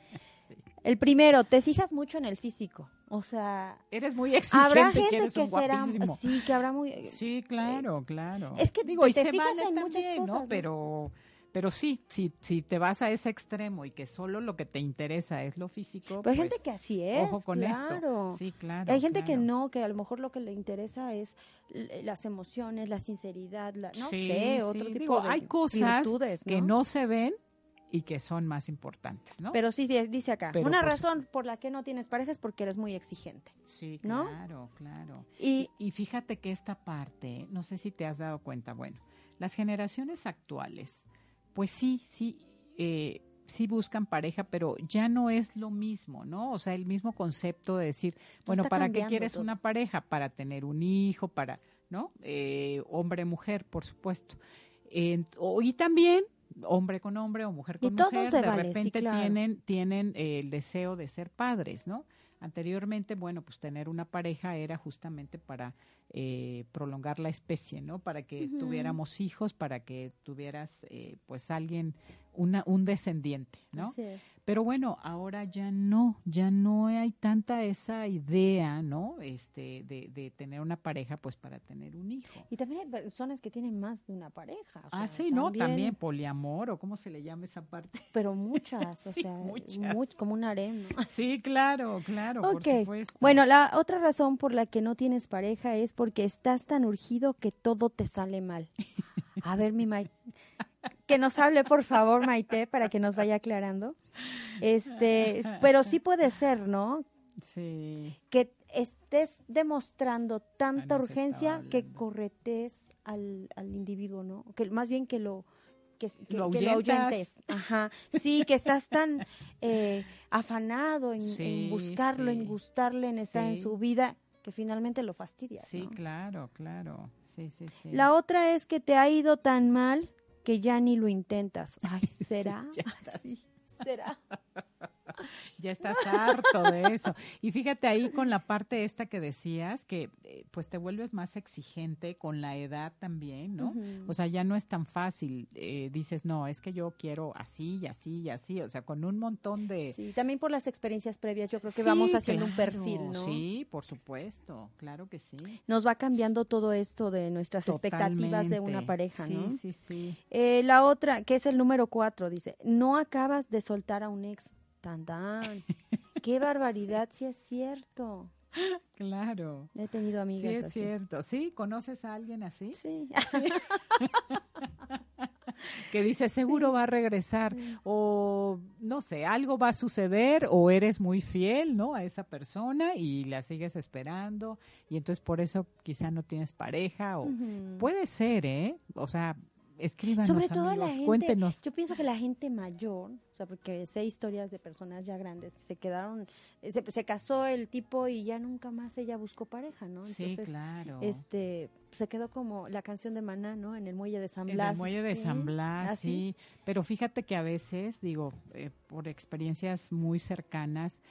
Sí. El primero, te fijas mucho en el físico. O sea, Eres muy exigente, habrá gente que será, sí, que habrá muy, Sí, claro, claro. Es que digo, te- y te se fijas vale en muchas cosas. ¿no? Pero, pero sí, si, si te vas a ese extremo y que solo lo que te interesa es lo físico, Pero hay pues, gente que así es. ojo con claro. esto. Sí, claro. Hay gente que no, que a lo mejor lo que le interesa es l- las emociones, la sinceridad, la, no Sí, sé, otro tipo Digo, de hay cosas virtudes, que no se ven y que son más importantes, ¿no? Pero sí di- dice acá, Pero una razón por la que no tienes pareja es porque eres muy exigente. sí, ¿no? claro, claro. Y Y fíjate que esta parte, no sé si te has dado cuenta, bueno, las generaciones actuales, pues sí, sí, eh, sí buscan pareja, pero ya no es lo mismo, ¿no? O sea, el mismo concepto de decir, bueno, ¿para qué quieres todo. una pareja? Para tener un hijo, para, ¿no? Eh, hombre, mujer, por supuesto. O- y también hombre con hombre o mujer con mujer, de vale, sí, repente claro. tienen, tienen eh, el deseo de ser padres, ¿no? Anteriormente, bueno, pues tener una pareja era justamente para eh, prolongar la especie, ¿no? Para que tuviéramos hijos, para que tuvieras, eh, pues, alguien, una, un descendiente, ¿no? así es. Pero bueno, ahora ya no, ya no hay tanta esa idea, ¿no? Este, de, de tener una pareja, pues, para tener un hijo. Y también hay personas que tienen más de una pareja. o ah, sea, sí, no, también poliamor, o cómo se le llama esa parte. Pero muchas, o Sí, sea, muchas. mu- como un harem. Sí, claro, claro, por Ok. supuesto. Bueno, la otra razón por la que no tienes pareja es porque estás tan urgido que todo te sale mal. A ver, mi Mike, que nos hable, por favor, Maite, para que nos vaya aclarando. Este, pero sí puede ser, ¿no? Sí. Que estés demostrando tanta urgencia que corretes al, al individuo, ¿no? Que más bien que lo que, que, Lo que lo. Ajá. Sí, que estás tan eh, afanado en, en Sí, buscarlo, en gustarle, en estar en su vida, que finalmente lo fastidias. Sí, ¿no? claro, claro. Sí, sí, sí. La otra es que te ha ido tan mal que ya ni lo intentas. Ay, Sí, ¿será? ya estás. ¿Será? Ya estás harto de eso. Y fíjate ahí con la parte esta que decías, que eh, pues te vuelves más exigente con la edad también, ¿no? O sea, ya no es tan fácil. eh, dices, no, es que yo quiero así y así y así. O sea, con un montón de... Sí, también por las experiencias previas, yo creo que Sí, vamos haciendo un claro, perfil, ¿no? Sí, por supuesto, claro que sí. Nos va cambiando todo esto de nuestras expectativas de una pareja, sí, ¿no? Sí, sí, Eh, la otra, que es el número cuatro, dice, no acabas de soltar a un ex. Tan, tan. Qué barbaridad, sí. es cierto. claro. He tenido Sí, amigas es así. cierto. ¿Sí? ¿Conoces a alguien así? Sí. que dice seguro va a regresar o no sé, algo va a suceder o eres muy fiel, ¿no? A esa persona y la sigues esperando y entonces por eso quizá no tienes pareja o puede ser, ¿eh? O sea, escríbanos Sobre todo amigos, la gente, cuéntenos. yo pienso que la gente mayor, o sea, porque sé historias de personas ya grandes que se quedaron, eh, se, se casó el tipo y ya nunca más ella buscó pareja, ¿no? sí, claro. este, se quedó como la canción de Maná, ¿no? En el muelle de San En Blas. el muelle de ¿sí? San Blas, Así. sí. Pero fíjate que a veces, digo, eh, por experiencias muy cercanas,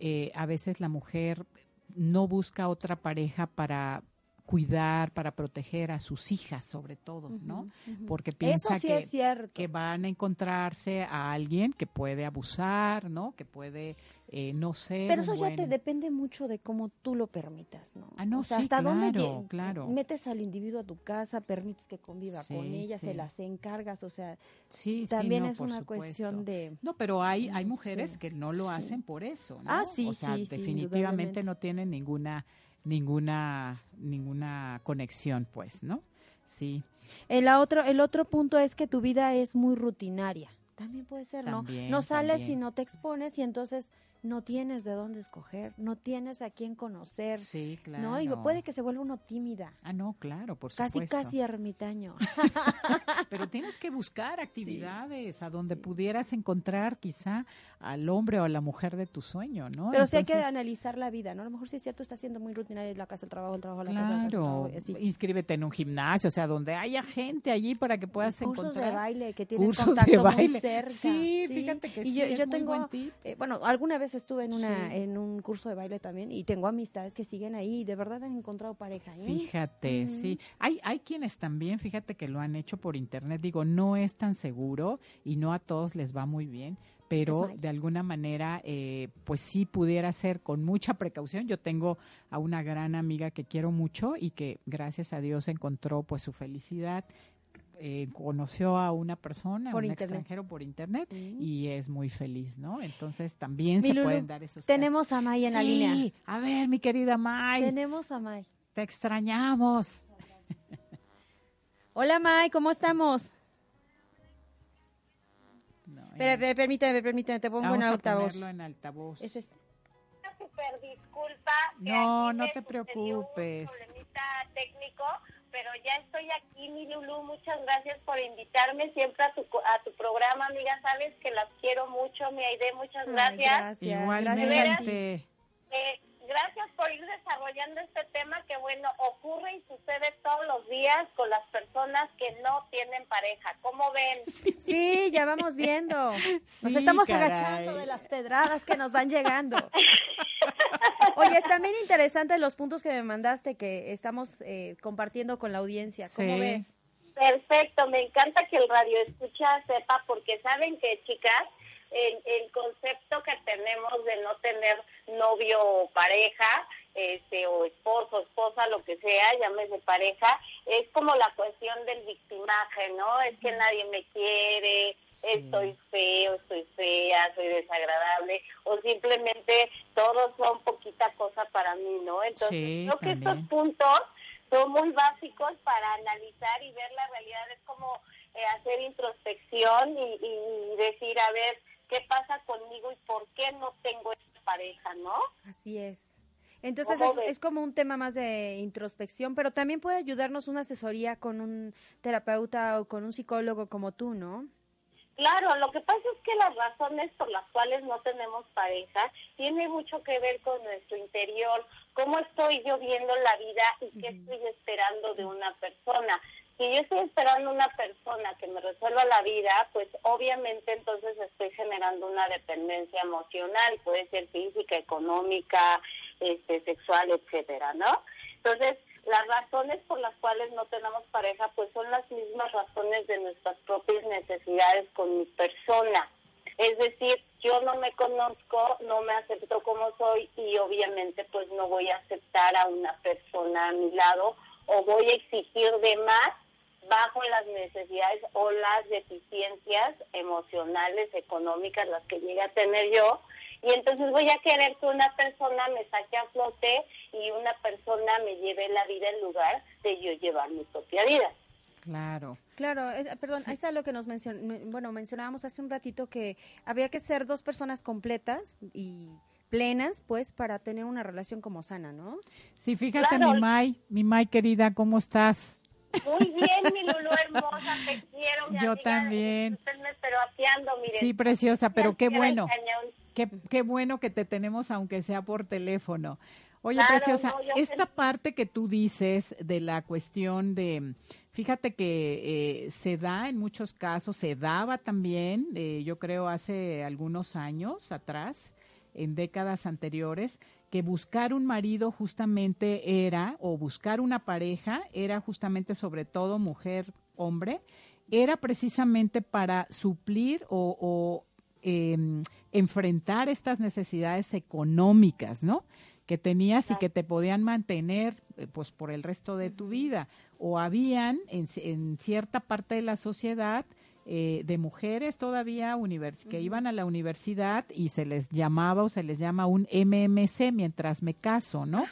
eh, a veces la mujer no busca otra pareja para cuidar, para proteger a sus hijas, sobre todo, ¿no? Porque piensa sí que, que van a encontrarse a alguien que puede abusar, ¿no? Que puede, eh, no ser Pero eso ya te depende mucho de cómo tú lo permitas, ¿no? Ah, no, o sea, sí, hasta dónde claro, lle- claro. metes al individuo a tu casa, permites que conviva con ella, se las encargas, o sea, Sí, también no, es una supuesto. cuestión de... No, pero hay, hay mujeres sé, que no lo hacen por eso, ¿no? Ah, sí, O sea, definitivamente no tienen ninguna, ninguna, ninguna conexión, pues, ¿no? Sí, El otro, el otro punto es que tu vida es muy rutinaria. También puede ser, ¿no? También, no sales también. y no te expones y entonces no tienes de dónde escoger, no tienes a quién conocer, sí, claro. ¿no? Y puede que se vuelva uno tímida, Ah, no, claro, por casi supuesto. casi ermitaño. Pero tienes que buscar actividades a donde pudieras encontrar quizá al hombre o a la mujer de tu sueño, ¿no? Pero sí hay que Entonces, analizar la vida, ¿no? A lo mejor sí es cierto, está siendo muy rutinaria la casa, el trabajo, el trabajo, la la casa, Claro, inscríbete en un gimnasio, o sea, donde haya gente allí para que puedas cursos encontrar de baile que tienes cursos contacto de muy cerca. Sí, fíjate que y sí, yo, es yo muy tengo, buen tip. eh, bueno, alguna vez estuve en una Sí. en un curso de baile también y tengo amistades que siguen ahí y de verdad han encontrado pareja. ¿eh? Fíjate, sí. Hay, hay quienes también, fíjate que lo han hecho por internet. Digo, no es tan seguro y no a todos les va muy bien, pero de alguna manera, eh, pues sí pudiera ser con mucha precaución. Yo tengo a una gran amiga que quiero mucho y que gracias a Dios encontró pues su felicidad. Eh, conoció a una persona, Por un internet. extranjero por internet Mm. y es muy feliz, ¿no? Entonces también Mi se Lulu, pueden dar esos Tenemos a May en la casos. línea. Sí, a ver, mi querida May, Tenemos a May. te extrañamos. Hola May, ¿cómo estamos? No, Espera, espera, permíteme, permíteme, te pongo en altavoz. ponerlo en altavoz. Es- una super disculpa. No, no te preocupes. Un problemita técnico, pero ya estoy aquí, mi Lulu. Muchas gracias por invitarme siempre a tu, co- a tu programa, amiga. Sabes que las quiero mucho, mi Aide. Muchas Ay, gracias. gracias. Igualmente. Eh, gracias por ir desarrollando este tema que, bueno, ocurre y sucede todos los días con las personas que no tienen pareja. ¿Cómo ven? Sí, ya vamos viendo. Nos Sí, estamos caray. agachando de las pedradas que nos van llegando. Oye, es también interesante los puntos que me mandaste que estamos eh, compartiendo con la audiencia. ¿Cómo Sí. ves? Perfecto, me encanta que el radio escucha sepa, porque saben que, chicas, el, el concepto que tenemos de no tener novio o pareja, este, o esposo, esposa, lo que sea, llámese pareja, es como la cuestión del victimaje, ¿no? Es que nadie me quiere, estoy feo, estoy fea, soy desagradable, o simplemente todos son poquita cosa para mí, ¿no? Entonces, Sí, creo que estos puntos son muy básicos para analizar y ver la realidad. Es como eh, hacer introspección y, y decir, a ver, ¿qué pasa conmigo y por qué no tengo esta pareja, no? Así es. Entonces es, es, como un tema más de introspección, pero también puede ayudarnos una asesoría con un terapeuta o con un psicólogo como tú, ¿no? Claro, lo que pasa es que las razones por las cuales no tenemos pareja tiene mucho que ver con nuestro interior, cómo estoy yo viendo la vida y qué estoy esperando de una persona. Si yo estoy esperando una persona que me resuelva la vida, pues obviamente entonces estoy generando una dependencia emocional, puede ser física, económica, este, sexual, etcétera, ¿no? Entonces, las razones por las cuales no tenemos pareja, pues son las mismas razones de nuestras propias necesidades con mi persona. Es decir, yo no me conozco, no me acepto como soy y obviamente pues no voy a aceptar a una persona a mi lado o voy a exigir de más bajo las necesidades o las deficiencias emocionales, económicas, las que llegue a tener yo, y entonces voy a querer que una persona me saque a flote y una persona me lleve la vida en lugar de yo llevar mi propia vida. Claro. Claro, eh, perdón, ahí está lo que nos mencionó, bueno, mencionábamos hace un ratito que había que ser dos personas completas y plenas, pues, para tener una relación como sana, ¿no? Sí, fíjate, mi Mai, mi Mai querida, ¿cómo estás? Muy bien, mi Lulu hermosa, te quiero. Mi Yo también. Pero mire. Sí, preciosa, pero qué bueno. Qué, qué bueno que te tenemos, aunque sea por teléfono. Oye, preciosa, esta parte que tú dices de la cuestión de, fíjate que eh, se da en muchos casos, se daba también, eh, yo creo hace algunos años atrás, en décadas anteriores, que buscar un marido justamente era, o buscar una pareja, era justamente sobre todo mujer, hombre, era precisamente para suplir o, o eh, enfrentar estas necesidades económicas, ¿no? Que tenías y que te podían mantener eh, pues por el resto de tu vida. O habían en, en cierta parte de la sociedad eh, de mujeres todavía univers que iban a la universidad y se les llamaba o se les llama un MMC mientras me caso, ¿no?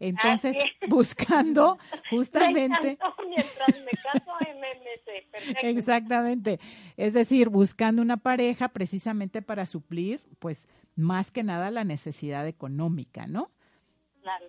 Entonces, buscando justamente... Exactamente. Es decir, buscando una pareja precisamente para suplir, pues, más que nada la necesidad económica, ¿no? Claro.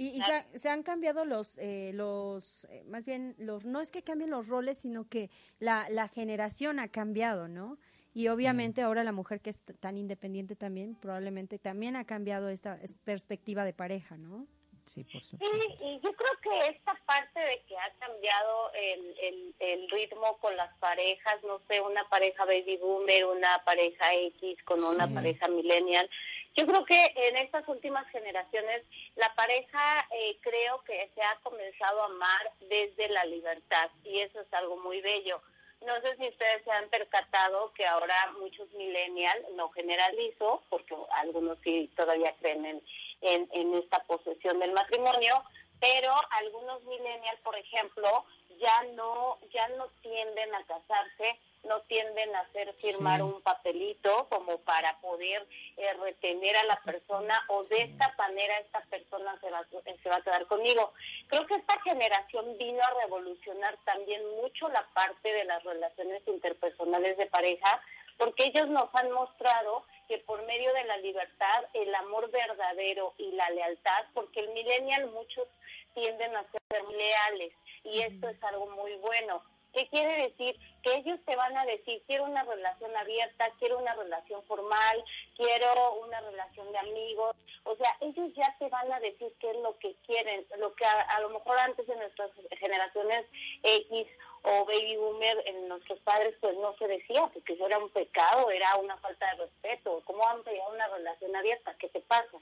Y, se, han cambiado los, eh, los eh, más bien, los no es que cambien los roles, sino que la, la generación ha cambiado, ¿no? Y obviamente ahora la mujer que es tan independiente también, probablemente también ha cambiado esta perspectiva de pareja, ¿no? Sí, por supuesto. y yo creo que esta parte de que ha cambiado el, el, ritmo con las parejas, no sé, una pareja baby boomer, una pareja X con una pareja millennial, yo creo que en estas últimas generaciones la pareja eh, creo que se ha comenzado a amar desde la libertad y eso es algo muy bello. No sé si ustedes se han percatado que ahora muchos millennials, no generalizo, porque algunos sí todavía creen en en, en esta posesión del matrimonio, pero algunos millennials, por ejemplo, ya no ya no tienden a casarse, no tienden a hacer firmar un papelito como para poder eh, retener a la persona o de esta manera esta persona se va, se va a quedar conmigo. Creo que esta generación vino a revolucionar también mucho la parte de las relaciones interpersonales de pareja, porque ellos nos han mostrado que por medio de la libertad, el amor verdadero y la lealtad, porque el millennial muchos tienden a ser leales y esto es algo muy bueno. ¿Qué quiere decir? Que ellos te van a decir, quiero una relación abierta, quiero una relación formal, quiero una relación de amigos. O sea, ellos ya te van a decir qué es lo que quieren, lo que a, lo mejor antes en nuestras generaciones X o baby boomer en nuestros padres pues no se decía, porque eso era un pecado, era una falta de respeto. ¿Cómo van a una relación abierta? ¿Qué te pasa?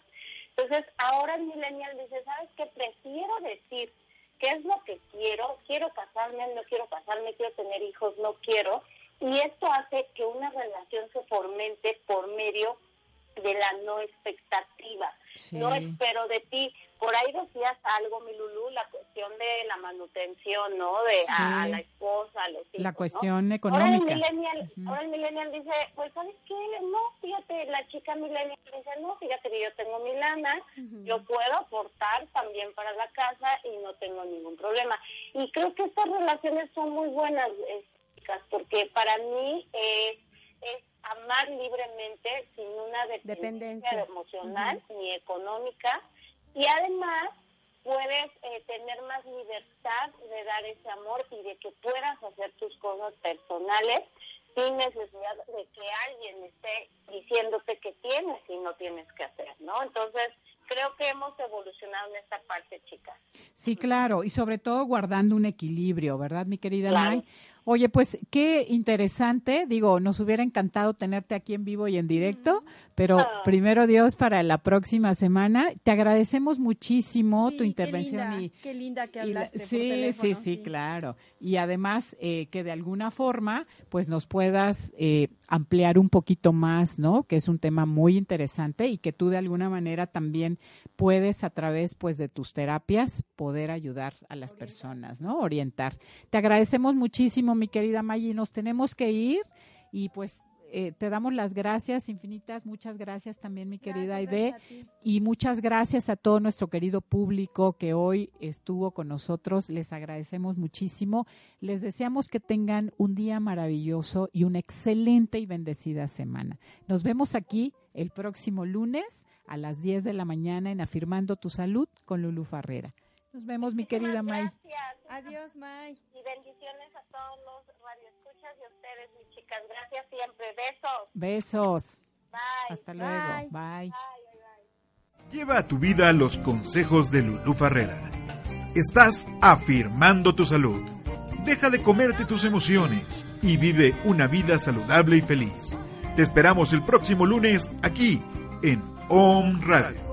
Entonces, ahora el millennial dice, ¿sabes qué? Prefiero decir qué es lo que quiero, quiero casarme, no quiero casarme, quiero tener hijos, no quiero. Y esto hace que una relación se fomente por medio de la no expectativa. No espero de ti. Por ahí decías algo, mi Lulú, la cuestión de la manutención, ¿no? De a, la esposa, a los hijos. La cuestión económica. Ahora el, millennial, ahora el millennial dice, pues, ¿sabes qué? No, fíjate, la chica millennial dice, no, fíjate que yo tengo mi lana, yo puedo aportar también para la casa y no tengo ningún problema. Y creo que estas relaciones son muy buenas, chicas, porque para mí es, es amar libremente sin una dependencia, emocional ni económica y además puedes eh, tener más libertad de dar ese amor y de que puedas hacer tus cosas personales sin necesidad de que alguien esté diciéndote que tienes y no tienes que hacer, ¿no? Entonces, creo que hemos evolucionado en esta parte, chicas. Sí, claro, y sobre todo guardando un equilibrio, ¿verdad, mi querida May? Oye, pues qué interesante. Digo, nos hubiera encantado tenerte aquí en vivo y en directo, pero ah. primero Dios para la próxima semana. Te agradecemos muchísimo tu intervención. Qué linda, y, qué linda que hablaste. sí, sí, sí, claro. Y además eh, que de alguna forma, pues nos puedas eh, ampliar un poquito más, ¿no? Que es un tema muy interesante y que tú de alguna manera también puedes a través, pues, de tus terapias poder ayudar a las personas, ¿no? Orientar. Te agradecemos muchísimo mi querida Maggie. Nos tenemos que ir y pues eh, te damos las gracias infinitas, muchas gracias también mi querida Aide y muchas gracias a todo nuestro querido público que hoy estuvo con nosotros, les agradecemos muchísimo, les deseamos que tengan un día maravilloso y una excelente y bendecida semana. Nos vemos aquí el próximo lunes a las 10 de la mañana en Afirmando tu Salud con Lulu Farrera. Nos vemos, mi querida May. Adiós, May. Y bendiciones a todos los radioescuchas y a ustedes, mis chicas. Gracias siempre. Besos. Besos. Bye. Hasta luego. Bye. Lleva a tu vida los consejos de Lulú Farrera. Estás afirmando tu salud. Deja de comerte tus emociones y vive una vida saludable y feliz. Te esperamos el próximo lunes aquí en Om Radio.